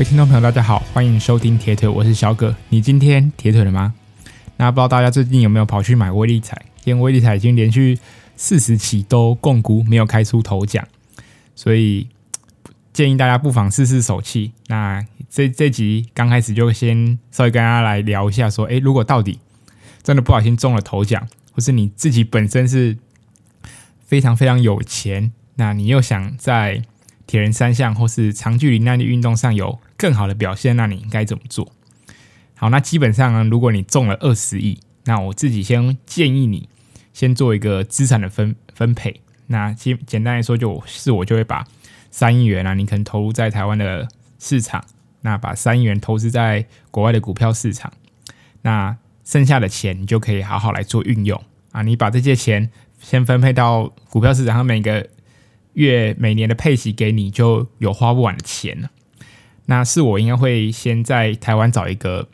各位听众朋友，大家好，欢迎收听铁腿，我是小葛。你今天铁腿了吗？那不知道大家最近有没有跑去买威力彩？因为威力彩已经连续四十期都共估，没有开出头奖，所以建议大家不妨试试手气。那这这集刚开始就先稍微跟大家来聊一下，说，诶，如果到底真的不小心中了头奖，或是你自己本身是非常非常有钱，那你又想在铁人三项或是长距离耐力运动上有更好的表现，那你应该怎么做？好，那基本上呢，如果你中了二十亿，那我自己先建议你先做一个资产的分分配。那简简单来说，就是我就会把三亿元啊，你可能投入在台湾的市场，那把三亿元投资在国外的股票市场，那剩下的钱你就可以好好来做运用啊。你把这些钱先分配到股票市场上，每个月每年的配息给你，就有花不完的钱了。那是我应该会先在台湾找一个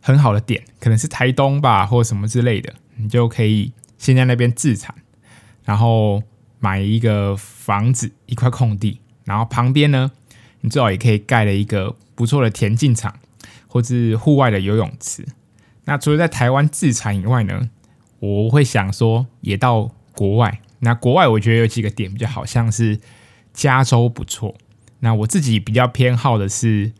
很好的点，可能是台东吧，或什么之类的，你就可以先在那边自产，然后买一个房子，一块空地，然后旁边呢，你最好也可以盖了一个不错的田径场，或是户外的游泳池。那除了在台湾自产以外呢，我会想说也到国外。那国外我觉得有几个点比较好，像是加州不错。那我自己比较偏好的是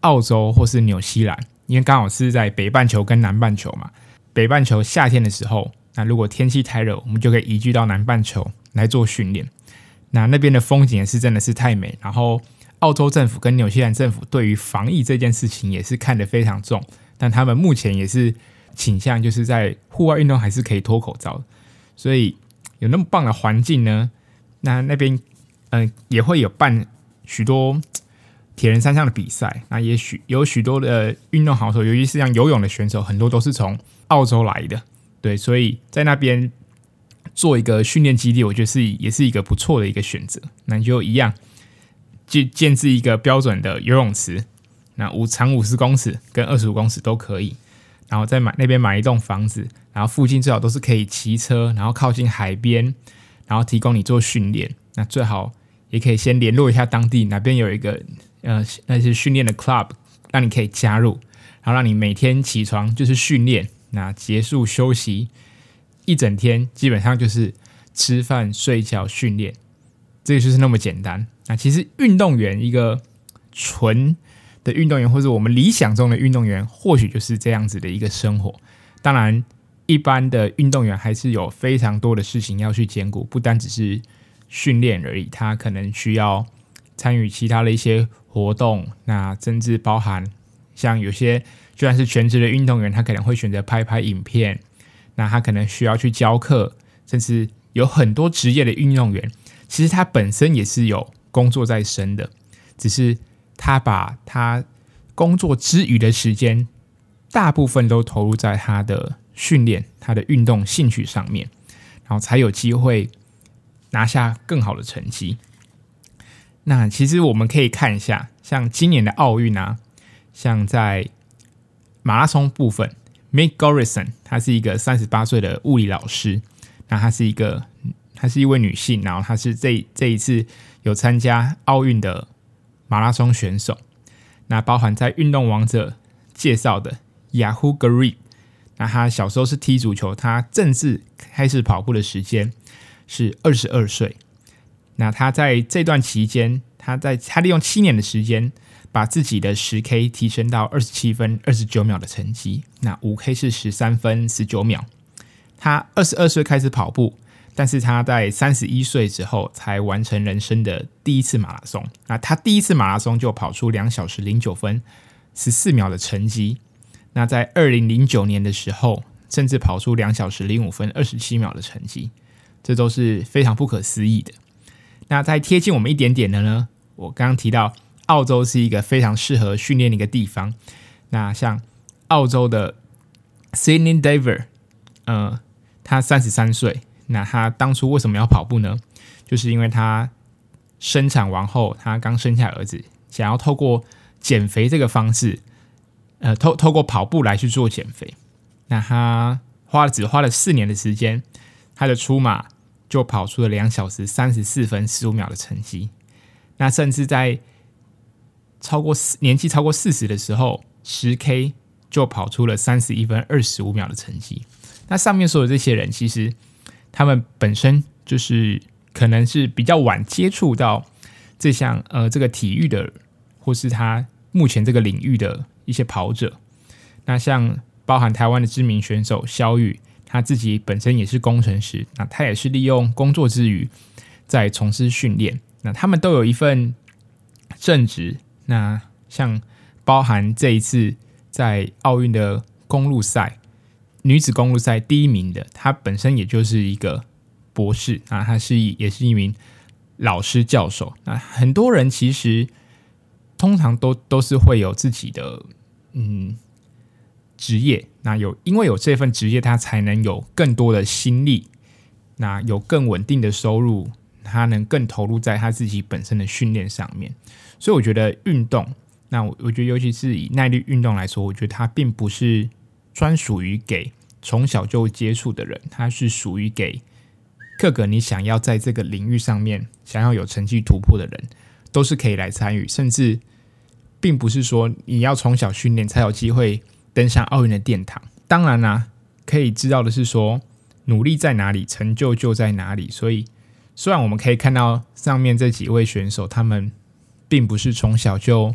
澳洲或是纽西兰，因为刚好是在北半球跟南半球嘛。北半球夏天的时候，那如果天气太热，我们就可以移居到南半球来做训练。那那边的风景也是真的是太美。然后澳洲政府跟纽西兰政府对于防疫这件事情也是看得非常重，但他们目前也是倾向就是在户外运动还是可以脱口罩，所以。有那么棒的环境呢，那那边嗯、也会有办许多铁人三项的比赛，那也许有许多的运动好手，尤其是像游泳的选手，很多都是从澳洲来的，对，所以在那边做一个训练基地，我觉得是也是一个不错的一个选择。那就一样建建置一个标准的游泳池，那五长五十公尺跟二十五公尺都可以。然后再买那边买一栋房子，然后附近最好都是可以骑车，然后靠近海边，然后提供你做训练。那最好也可以先联络一下当地哪边有一个呃那些训练的 club，让你可以加入，然后让你每天起床就是训练，那结束休息一整天，基本上就是吃饭睡觉训练，这就是那么简单。那其实运动员一个纯。的运动员，或者我们理想中的运动员，或许就是这样子的一个生活。当然，一般的运动员还是有非常多的事情要去兼顾，不单只是训练而已。他可能需要参与其他的一些活动，那甚至包含像有些就算是全职的运动员，他可能会选择拍拍影片。那他可能需要去教课，甚至有很多职业的运动员，其实他本身也是有工作在身的，只是。他把他工作之余的时间，大部分都投入在他的训练、他的运动兴趣上面，然后才有机会拿下更好的成绩。那其实我们可以看一下，像今年的奥运啊，像在马拉松部分，Meg Garrison，她是一个三十八岁的物理老师，那她是一个，她是一位女性，然后她是这这一次有参加奥运的。马拉松选手，那包含在《运动王者》介绍的 Yahoo Gariep，那他小时候是踢足球，他正式开始跑步的时间是二十二岁。那他在这段期间，他在他利用七年的时间，把自己的十 K 提升到二十七分二十九秒的成绩。那五 K 是十三分十九秒。他二十二岁开始跑步。但是他在三十一岁之后才完成人生的第一次马拉松。那他第一次马拉松就跑出两小时零九分十四秒的成绩。那在二零零九年的时候，甚至跑出两小时零五分二十七秒的成绩，这都是非常不可思议的。那再贴近我们一点点的呢？我刚刚提到澳洲是一个非常适合训练的一个地方。那像澳洲的 Sydney Dever，呃，他三十三岁。那他当初为什么要跑步呢？就是因为他生产完后，他刚生下儿子，想要透过减肥这个方式，呃，透透过跑步来去做减肥。那他花了只花了四年的时间，他的出马就跑出了两小时三十四分十五秒的成绩。那甚至在超过四年纪超过四十的时候，十 K 就跑出了三十一分二十五秒的成绩。那上面说的这些人，其实他们本身就是可能是比较晚接触到这项呃这个体育的，或是他目前这个领域的一些跑者。那像包含台湾的知名选手萧昱，他自己本身也是工程师，那他也是利用工作之余在从事训练。那他们都有一份正职。那像包含这一次在奥运的公路赛，女子公路赛第一名的，他本身也就是一个博士啊，他是也是一名老师教授。那很多人其实通常都都是会有自己的嗯职业，那有因为有这份职业，他才能有更多的心力，那有更稳定的收入，他能更投入在他自己本身的训练上面。所以我觉得运动，那我我觉得尤其是以耐力运动来说，我觉得它并不是专属于给从小就接触的人，它是属于给各个你想要在这个领域上面想要有成绩突破的人，都是可以来参与。甚至并不是说你要从小训练才有机会登上奥运的殿堂。当然啦、可以知道的是说，努力在哪里，成就就在哪里。所以，虽然我们可以看到上面这几位选手，他们。并不是从小就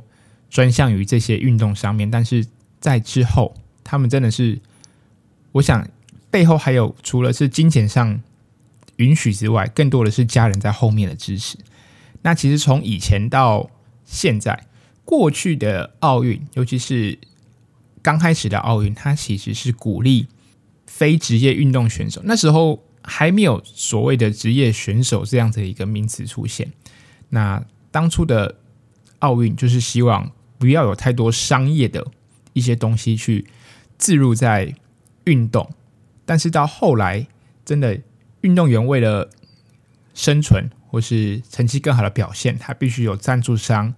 专项于这些运动上面，但是在之后，他们真的是，我想背后还有除了是金钱上允许之外，更多的是家人在后面的支持。那其实从以前到现在，过去的奥运，尤其是刚开始的奥运，它其实是鼓励非职业运动选手。那时候还没有所谓的职业选手这样子的一个名词出现。那当初的。奥运就是希望不要有太多商业的一些东西去置入在运动，但是到后来，真的运动员为了生存或是成绩更好的表现，他必须有赞助商，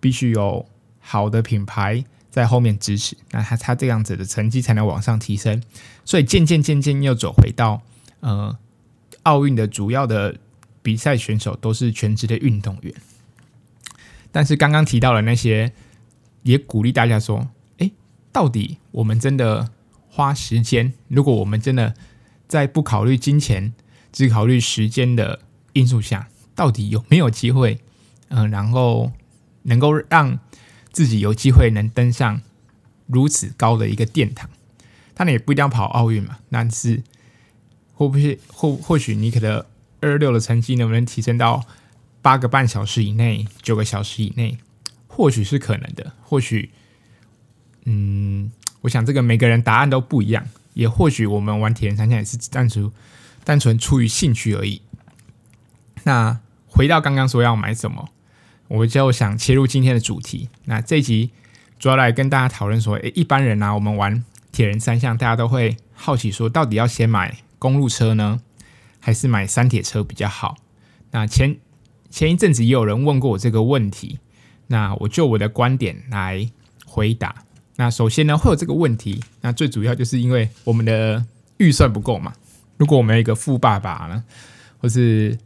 必须有好的品牌在后面支持，那他他这样子的成绩才能往上提升。所以渐渐渐渐又走回到呃奥运的主要的比赛选手都是全职的运动员。但是刚刚提到的那些，也鼓励大家说：诶，到底我们真的花时间？如果我们真的在不考虑金钱，只考虑时间的因素下，到底有没有机会？嗯、然后能够让自己有机会能登上如此高的一个殿堂？他也不一定要跑奥运嘛，但是会不会或或许你可能二二六的成绩能不能提升到？八个半小时以内，九个小时以内，或许是可能的。或许，嗯，我想这个每个人答案都不一样。也或许我们玩铁人三项也是单纯单纯出于兴趣而已。那回到刚刚说要买什么，我就想切入今天的主题。那这一集主要来跟大家讨论说，诶，一般人啊，我们玩铁人三项，大家都会好奇说，到底要先买公路车呢，还是买山铁车比较好？那前。前一阵子也有人问过我这个问题，那我就我的观点来回答。那首先呢，会有这个问题，那最主要就是因为我们的预算不够嘛。如果我们有一个富爸爸呢，或是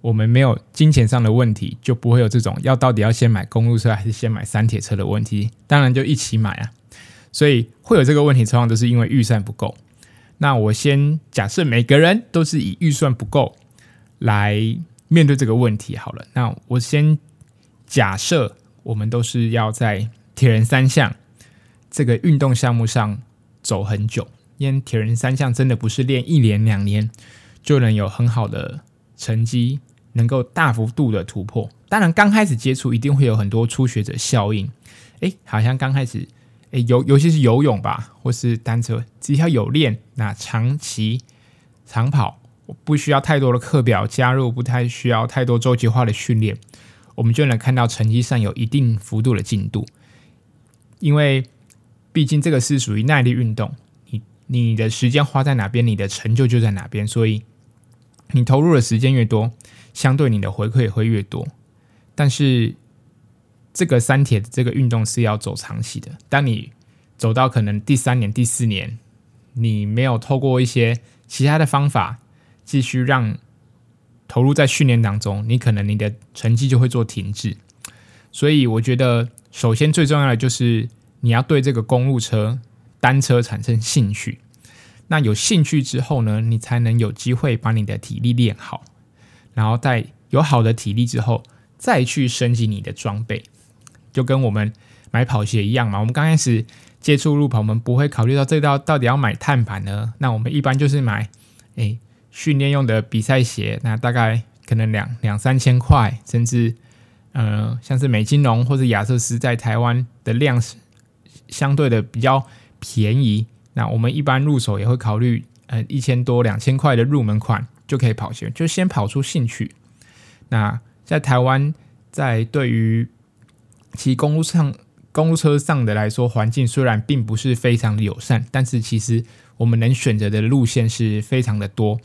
我们没有金钱上的问题，就不会有这种要到底要先买公路车还是先买三铁车的问题。当然就一起买啊。所以会有这个问题，通常都是因为预算不够。那我先假设每个人都是以预算不够来。面对这个问题，好了，那我先假设我们都是要在铁人三项这个运动项目上走很久，因为铁人三项真的不是练一年两年就能有很好的成绩，能够大幅度的突破。当然，刚开始接触一定会有很多初学者效应，诶，好像刚开始，诶，尤尤其是游泳吧，或是单车，只要有练，那长期长跑。不需要太多的课表加入，不太需要太多周期化的训练，我们就能看到成绩上有一定幅度的进度。因为毕竟这个是属于耐力运动，你你的时间花在哪边，你的成就就在哪边。所以你投入的时间越多，相对你的回馈也会越多。但是这个三铁的这个运动是要走长期的，当你走到可能第三年、第四年，你没有透过一些其他的方法。继续让投入在训练当中，你可能你的成绩就会做停滞，所以我觉得，首先最重要的就是你要对这个公路车、单车产生兴趣。那有兴趣之后呢，你才能有机会把你的体力练好，然后在有好的体力之后，再去升级你的装备。就跟我们买跑鞋一样嘛，我们刚开始接触路跑，我们不会考虑到这道到底要买碳板呢。那我们一般就是买，诶，训练用的比赛鞋，那大概可能两两三千块，甚至。呃，像是美津龙或者亚瑟斯在台湾的量是相对的比较便宜，那我们一般入手也会考虑，呃，一千多、两千块的入门款就可以跑鞋，就先跑出兴趣。那在台湾，在对于骑公路上、公路车上的来说，环境虽然并不是非常的友善，但是其实我们能选择的路线是非常的多，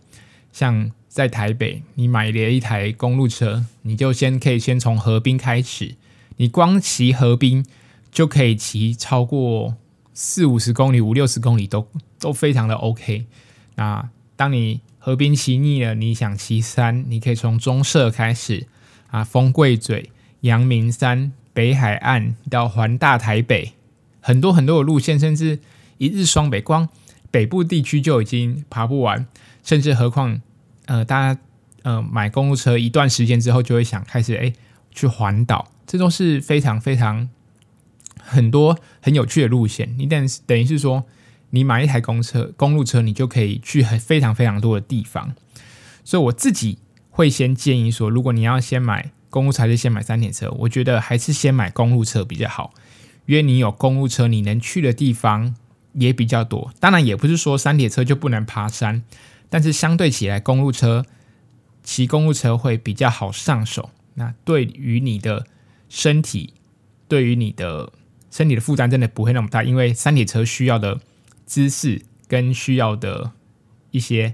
像。在台北，你买了一台公路车，你就先可以先从河滨开始。你光骑河滨就可以骑超过四五十公里、五六十公里都都非常的 OK。那当你河滨骑腻了，你想骑山，你可以从中社开始啊，风贵嘴、阳明山、北海岸到环大台北，很多很多的路线，甚至一日双北，光北部地区就已经爬不完，甚至何况。呃，大家呃买公路车一段时间之后，就会想开始哎去环岛，这都是非常非常很多很有趣的路线。你等等于是说，你买一台公车公路车，你就可以去很非常非常多的地方。所以我自己会先建议说，如果你要先买公路车，还是先买三铁车，我觉得还是先买公路车比较好，因为你有公路车，你能去的地方也比较多。当然，也不是说三铁车就不能爬山。但是相对起来，公路车骑公路车会比较好上手。那对于你的身体，对于你的身体的负担真的不会那么大，因为山铁车需要的姿势跟需要的一些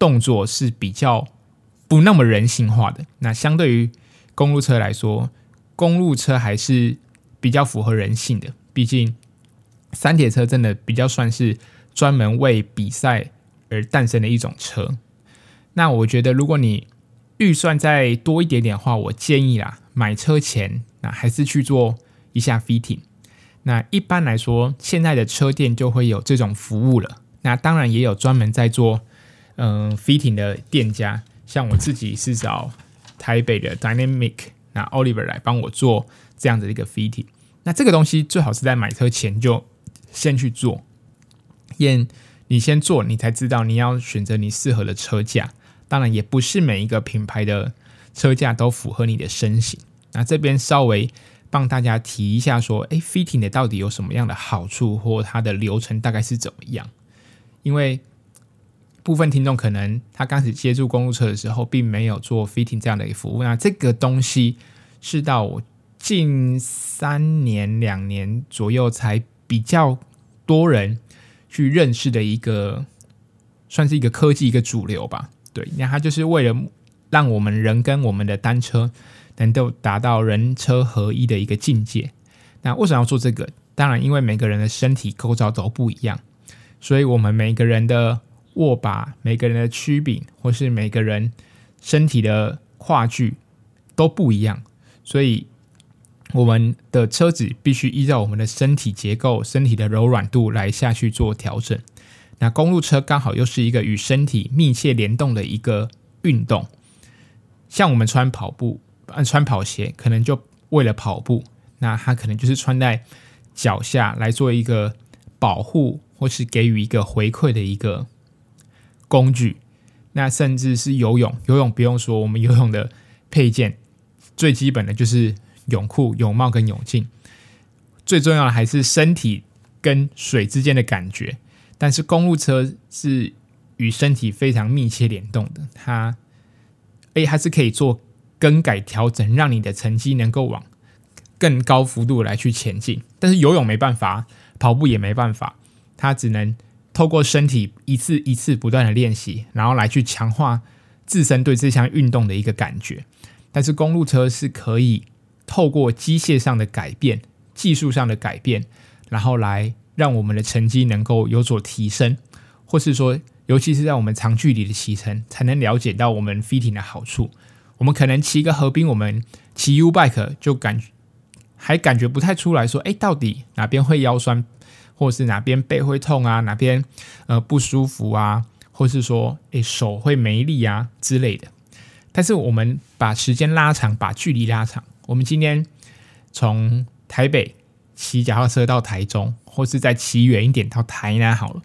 动作是比较不那么人性化的。那相对于公路车来说，公路车还是比较符合人性的。毕竟山铁车真的比较算是。专门为比赛而诞生的一种车，那我觉得如果你预算再多一点点的话，我建议啦，买车前那还是去做一下 fitting。那一般来说，现在的车店就会有这种服务了。那当然也有专门在做嗯 fitting 的店家，像我自己是找台北的 Dynamic 那 Oliver 来帮我做这样的一个 fitting。那这个东西最好是在买车前就先去做。验，你先做，你才知道你要选择你适合的车架。当然，也不是每一个品牌的车架都符合你的身形。那这边稍微帮大家提一下，说，诶，fitting 的到底有什么样的好处，或它的流程大概是怎么样？因为部分听众可能他刚开始接触公路车的时候，并没有做 fitting 这样的一个服务。那这个东西是到我近三年、两年左右才比较多人。去认识的一个，算是一个科技一个主流吧。对，那它就是为了让我们人跟我们的单车能够达到人车合一的一个境界。那为什么要做这个？当然，因为每个人的身体构造都不一样，所以我们每个人的握把、每个人的曲柄，或是每个人身体的跨距都不一样，所以。我们的车子必须依照我们的身体结构、身体的柔软度来下去做调整。那公路车刚好又是一个与身体密切联动的一个运动，像我们穿跑步、穿跑鞋，可能就为了跑步，那他可能就是穿在脚下来做一个保护，或是给予一个回馈的一个工具。那甚至是游泳，游泳不用说，我们游泳的配件最基本的就是。泳裤、泳帽跟泳镜，最重要的还是身体跟水之间的感觉。但是公路车是与身体非常密切联动的，它，诶，它是可以做更改调整，让你的成绩能够往更高幅度来去前进。但是游泳没办法，跑步也没办法，它只能透过身体一次一次不断的练习，然后来去强化自身对这项运动的一个感觉。但是公路车是可以。透过机械上的改变、技术上的改变，然后来让我们的成绩能够有所提升，或是说，尤其是在我们长距离的骑乘，才能了解到我们 fitting 的好处。我们可能骑一个河滨，我们骑 U bike 就感还感觉不太出来说，哎，到底哪边会腰酸，或是哪边背会痛啊，哪边呃不舒服啊，或是说哎手会没力啊之类的。但是我们把时间拉长，把距离拉长，我们今天从台北骑脚踏车到台中，或是再骑远一点到台南好了。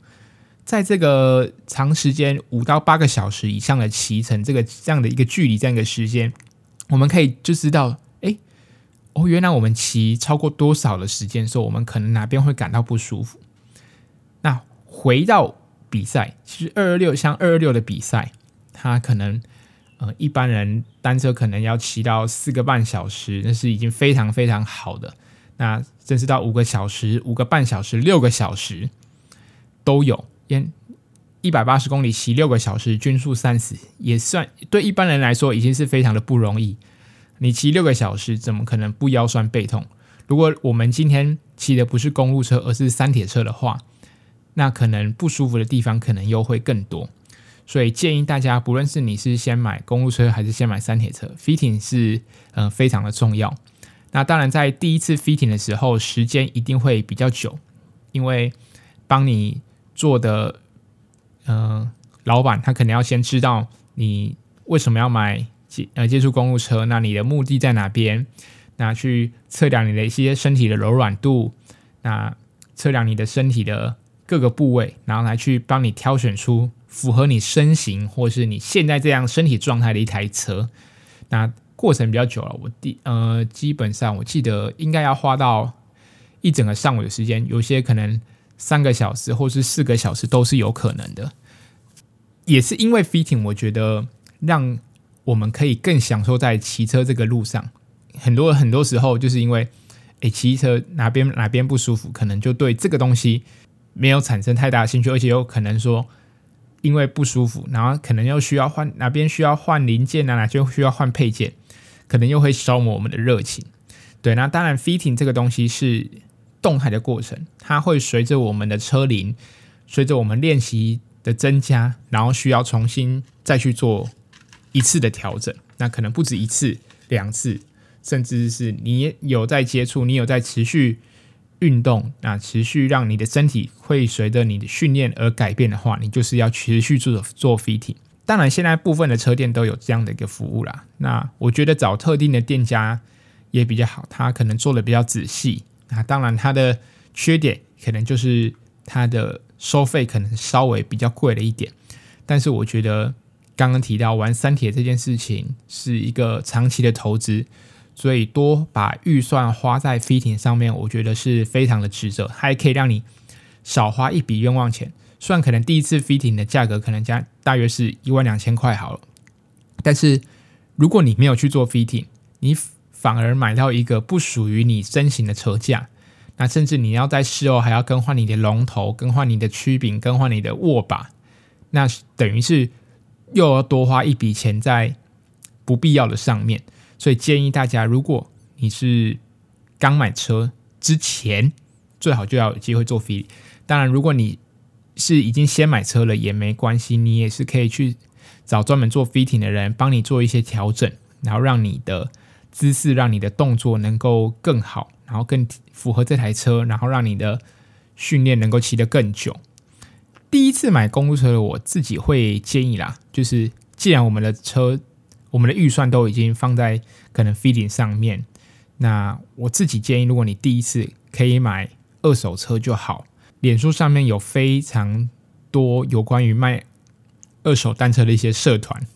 在这个长时间五到八个小时以上的骑乘，这个这样的一个距离，这样一个时间，我们可以就知道，哎，哦，原来我们骑超过多少的时间的时候，我们可能哪边会感到不舒服。那回到比赛，其实二二六像二二六的比赛，它可能呃一般人单车可能要骑到四个半小时，那是已经非常非常好的。那甚至到五个小时、五个半小时、六个小时都有。一百八十公里骑六个小时，均速三十，也算对一般人来说已经是非常的不容易。你骑六个小时，怎么可能不腰酸背痛？如果我们今天骑的不是公路车，而是三铁车的话，那可能不舒服的地方可能又会更多。所以建议大家，不论是你是先买公路车还是先买三铁车，fitting 是、呃、非常的重要。那当然，在第一次 fitting 的时候，时间一定会比较久，因为帮你。做的，嗯、呃，老板他可能要先知道你为什么要买接呃接触公路车，那你的目的在哪边？那去测量你的一些身体的柔软度，那测量你的身体的各个部位，然后来去帮你挑选出符合你身形或是你现在这样身体状态的一台车。那过程比较久了，我第呃基本上我记得应该要花到一整个上午的时间，有些可能。三个小时或是四个小时都是有可能的，也是因为 fitting，我觉得让我们可以更享受在骑车这个路上。很多很多时候就是因为，诶，骑车哪边哪边不舒服，可能就对这个东西没有产生太大的兴趣，而且有可能说因为不舒服，然后可能又需要换哪边需要换零件啊，哪边需要换配件，可能又会消磨我们的热情。对，那当然 fitting 这个东西是。动态的过程，它会随着我们的车龄，随着我们练习的增加，然后需要重新再去做一次的调整。那可能不止一次、两次，甚至是你有在接触，你有在持续运动，那持续让你的身体会随着你的训练而改变的话，你就是要持续做做 fitting。当然，现在部分的车店都有这样的一个服务啦。那我觉得找特定的店家也比较好，他可能做的比较仔细。那当然，他的缺点可能就是它的收费可能稍微比较贵了一点。但是我觉得刚刚提到玩三铁这件事情是一个长期的投资，所以多把预算花在飞艇上面，我觉得是非常的值得，还可以让你少花一笔冤枉钱。虽然可能第一次飞艇的价格可能加大约是一万两千块好了，但是如果你没有去做飞艇你。反而买到一个不属于你身形的车架，那甚至你要在事后还要更换你的龙头、更换你的曲柄、更换你的握把，那等于是又要多花一笔钱在不必要的上面。所以建议大家，如果你是刚买车之前，最好就要有机会做 fitting。当然，如果你是已经先买车了也没关系，你也是可以去找专门做 fitting 的人帮你做一些调整，然后让你的。姿势让你的动作能够更好，然后更符合这台车，然后让你的训练能够骑得更久。第一次买公路车的我自己会建议啦，就是既然我们的车，我们的预算都已经放在可能 fitting 上面，那我自己建议，如果你第一次可以买二手车就好。脸书上面有非常多有关于卖二手单车的一些社团，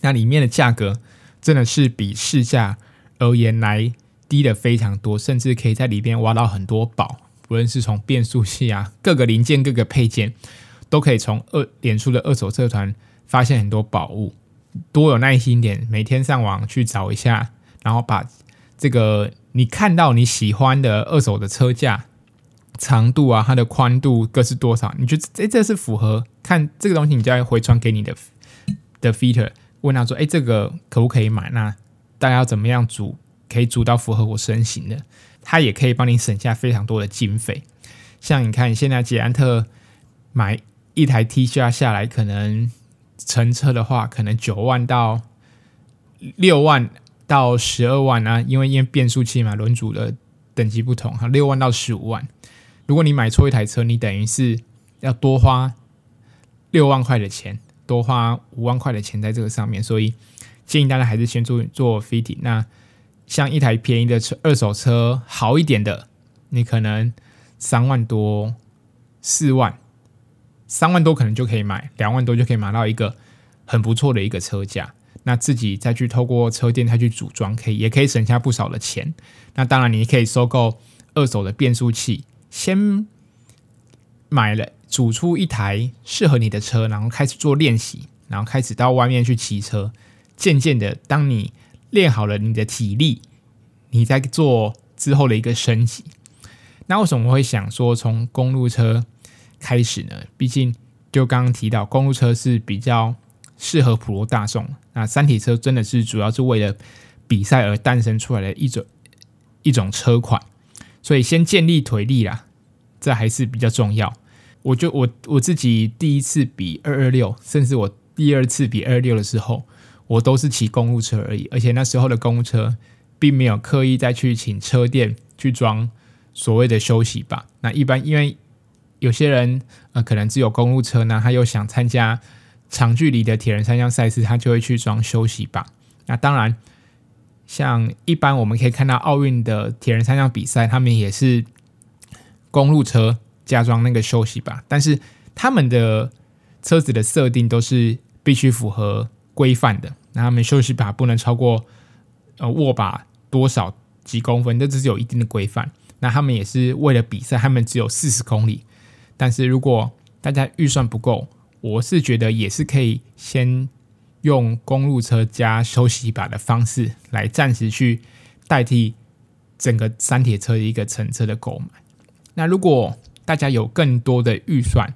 那里面的价格。真的是比市价而言来低的非常多，甚至可以在里边挖到很多宝。不论是从变速器啊，各个零件、各个配件，都可以从二脸书的二手社团发现很多宝物。多有耐心点，每天上网去找一下，然后把这个你看到你喜欢的二手的车架长度啊，它的宽度各是多少？你觉得诶，这是符合？看这个东西，你就要回传给你的的 fitter。问他说：“哎，这个可不可以买？那大家要怎么样组，可以组到符合我身形的？它也可以帮你省下非常多的经费。像你看，现在捷安特买一台 T 恤下来，可能乘车的话，可能九万到六万到十二万啊，因为因为变速器嘛，轮组的等级不同，哈，六万到十五万。如果你买错一台车，你等于是要多花六万块的钱，多花五万块的钱在这个上面，所以建议大家还是先做做 fit。那像一台便宜的车，二手车好一点的，你可能三万多、四万、三万多可能就可以买，两万多就可以买到一个很不错的一个车价。那自己再去透过车店再去组装，可以也可以省下不少的钱。那当然，你可以收购二手的变速器，先买了组出一台适合你的车，然后开始做练习，然后开始到外面去骑车。渐渐的，当你练好了你的体力，你再做之后的一个升级。那为什么会想说从公路车开始呢？毕竟就刚刚提到，公路车是比较适合普罗大众。那山铁车真的是主要是为了比赛而诞生出来的一种一种车款，所以先建立腿力啦，这还是比较重要。我就我我自己第一次比二二六，甚至我第二次比二六的时候，我都是骑公路车而已，而且那时候的公路车并没有刻意再去请车店去装所谓的休息吧。那一般因为有些人呃可能只有公路车呢，他又想参加。长距离的铁人三项赛事，他就会去装休息吧。那当然，像一般我们可以看到奥运的铁人三项比赛，他们也是公路车加装那个休息吧，但是他们的车子的设定都是必须符合规范的。那他们休息把不能超过呃握把多少几公分，这只是有一定的规范。那他们也是为了比赛，他们只有四十公里。但是如果大家预算不够，我是觉得也是可以先用公路车加休息把的方式来暂时去代替整个山铁车的一个乘车的购买。那如果大家有更多的预算，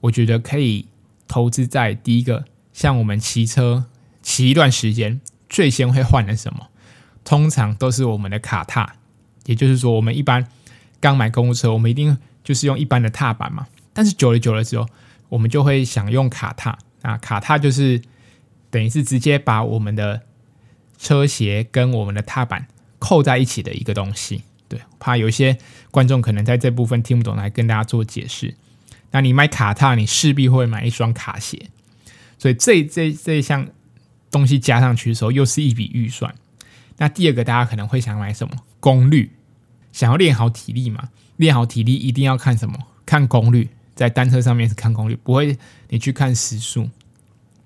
我觉得可以投资在第一个，像我们骑车骑一段时间，最先会换的什么？通常都是我们的卡踏，也就是说，我们一般刚买公路车，我们一定就是用一般的踏板嘛。但是久了久了之后，我们就会想用卡踏啊，卡踏就是等于是直接把我们的车鞋跟我们的踏板扣在一起的一个东西。对，怕有些观众可能在这部分听不懂，来跟大家做解释。那你买卡踏，你势必会买一双卡鞋，所以这这这一项东西加上去的时候，又是一笔预算。那第二个，大家可能会想买什么？功率，想要练好体力嘛？练好体力一定要看什么？看功率。在单车上面是看功率，不会你去看时速。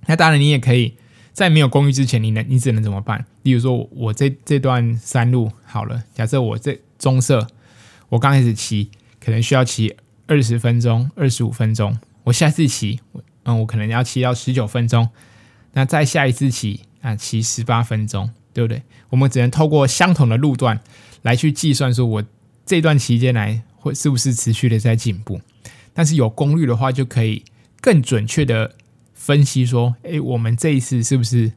那当然，你也可以在没有功率之前，你能你只能怎么办？例如说，我这这段山路好了，假设我这棕色，我刚开始骑，可能需要骑二十分钟、二十五分钟。我下次骑，嗯，我可能要骑到十九分钟。那再下一次骑啊，骑十八分钟，对不对？我们只能透过相同的路段来去计算，说我这段期间来会是不是持续的在进步。但是有功率的话，就可以更准确的分析说，哎，我们这一次是不是，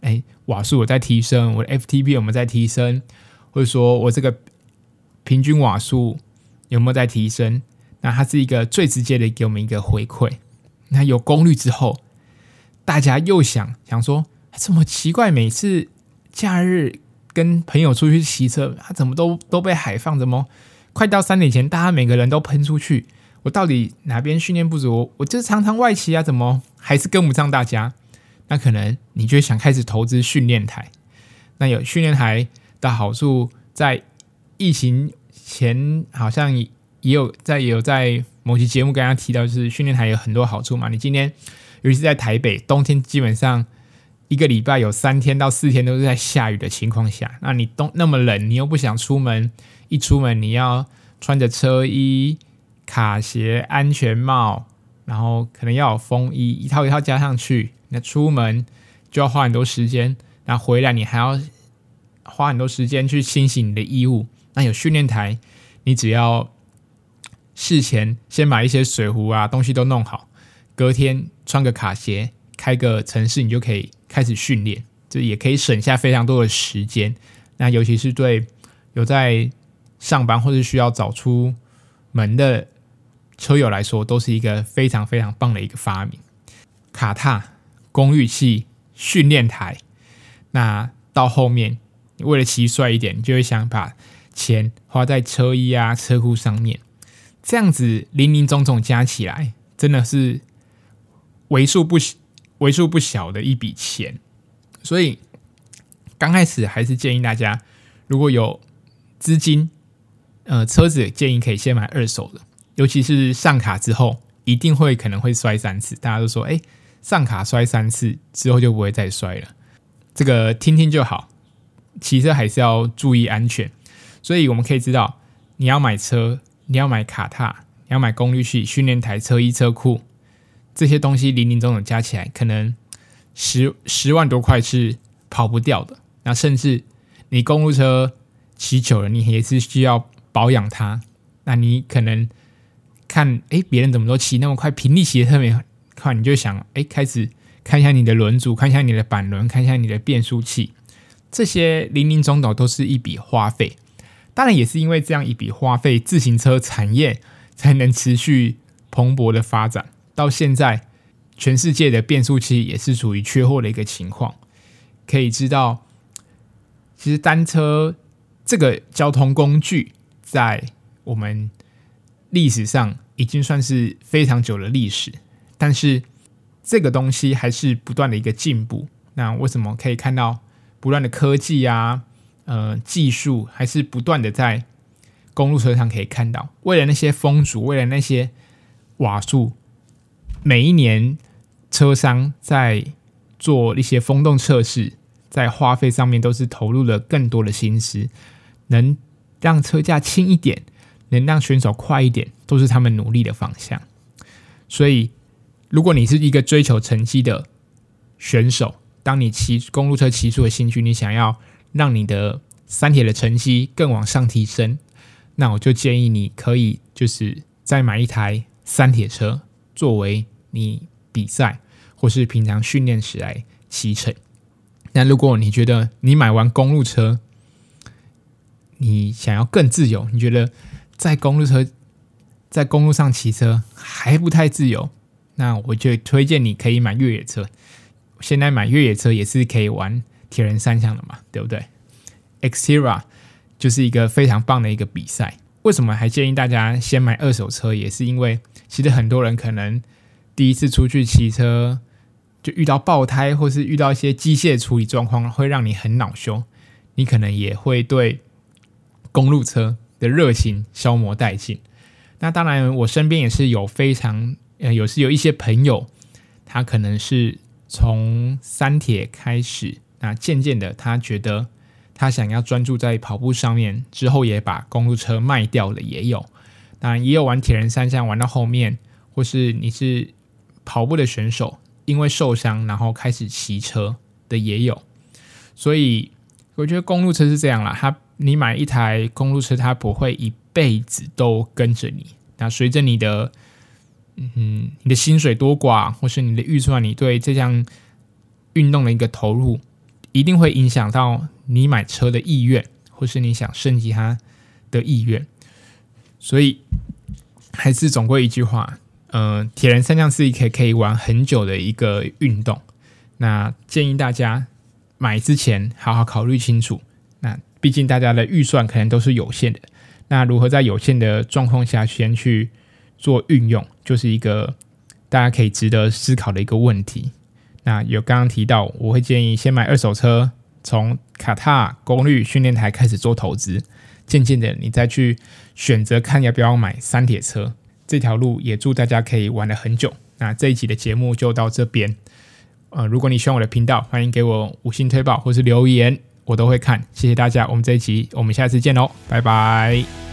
哎，瓦数有在提升，我的 FTP 有没在提升，或者说我这个平均瓦数有没有在提升？那它是一个最直接的给我们一个回馈。那有功率之后，大家又想想说，怎么奇怪？每次假日跟朋友出去骑车，他怎么都都被海放？怎么快到三点前，大家每个人都喷出去？我到底哪边训练不足？我就常常外骑啊，怎么还是跟不上大家？那可能你就想开始投资训练台。那有训练台的好处，在疫情前好像也有在也有在某期节目跟大家提到，就是训练台有很多好处嘛。你今天尤其是在台北，冬天基本上一个礼拜有三天到四天都是在下雨的情况下，那你冬那么冷，你又不想出门，一出门你要穿着车衣。卡鞋、安全帽，然后可能要有风衣，一套一套加上去。那出门就要花很多时间，那回来你还要花很多时间去清洗你的衣物。那有训练台，你只要事前先把一些水壶啊东西都弄好，隔天穿个卡鞋，开个城市，你就可以开始训练。这也可以省下非常多的时间。那尤其是对有在上班或者需要早出门的。车友来说，都是一个非常非常棒的一个发明。卡踏、功率器、训练台，那到后面为了骑帅一点，就会想把钱花在车衣啊、车库上面。这样子林林总总加起来，真的是为数不为数不小的一笔钱。所以刚开始还是建议大家，如果有资金，呃，车子建议可以先买二手的，尤其是上卡之后，一定会可能会摔三次。大家都说，哎，上卡摔三次之后就不会再摔了。这个听听就好，骑车还是要注意安全。所以我们可以知道，你要买车。你要买卡踏，你要买功率器、训练台、车衣、车库这些东西，林林总总加起来，可能十十万多块是跑不掉的。那甚至你公路车骑久了，你也是需要保养它。那你可能看，哎，别人怎么都骑那么快，平地骑的特别快，你就想，哎，开始看一下你的轮组，看一下你的板轮，看一下你的变速器，这些林林总总都是一笔花费。当然也是因为这样一笔花费，自行车产业才能持续蓬勃的发展。到现在，全世界的变速器也是属于缺货的一个情况。可以知道，其实单车这个交通工具在我们历史上已经算是非常久的历史，但是这个东西还是不断的一个进步。那为什么可以看到不断的科技啊？呃，技术还是不断的在公路车上可以看到。为了那些风阻，为了那些瓦数，每一年车商在做一些风洞测试，在花费上面都是投入了更多的心思，能让车架轻一点，能让选手快一点，都是他们努力的方向。所以，如果你是一个追求成绩的选手，当你骑公路车骑出了兴趣，你想要。让你的三铁的成绩更往上提升，那我就建议你可以就是再买一台三铁车，作为你比赛或是平常训练时来骑乘。那如果你觉得你买完公路车，你想要更自由，你觉得在公路车在公路上骑车还不太自由，那我就推荐你可以买越野车。现在买越野车也是可以玩。铁人三项的嘛，对不对？Xterra 就是一个非常棒的一个比赛。为什么还建议大家先买二手车？也是因为其实很多人可能第一次出去骑车就遇到爆胎，或是遇到一些机械处理状况，会让你很恼羞。你可能也会对公路车的热情消磨殆尽。那当然，我身边也是有非常呃，有是有一些朋友，他可能是从三铁开始。那渐渐的，他觉得他想要专注在跑步上面，之后也把公路车卖掉了，也有。当然，也有玩铁人三项玩到后面，或是你是跑步的选手，因为受伤然后开始骑车的也有。所以我觉得公路车是这样啦，他你买一台公路车，他不会一辈子都跟着你。那随着你的嗯，你的薪水多寡，或是你的预算，你对这项运动的一个投入。一定会影响到你买车的意愿，或是你想升级它的意愿。所以，还是总归一句话，呃，铁人三项是一个可以玩很久的一个运动。那建议大家买之前好好考虑清楚。那毕竟大家的预算可能都是有限的。那如何在有限的状况下先去做运用，就是一个大家可以值得思考的一个问题。那有刚刚提到，我会建议先买二手车，从卡踏、功率训练台开始做投资，渐渐的你再去选择看要不要买三铁车。这条路也祝大家可以玩得很久。那这一集的节目就到这边。呃，如果你喜欢我的频道，欢迎给我五星推爆或是留言，我都会看。谢谢大家，我们这一集我们下次见喽，拜拜。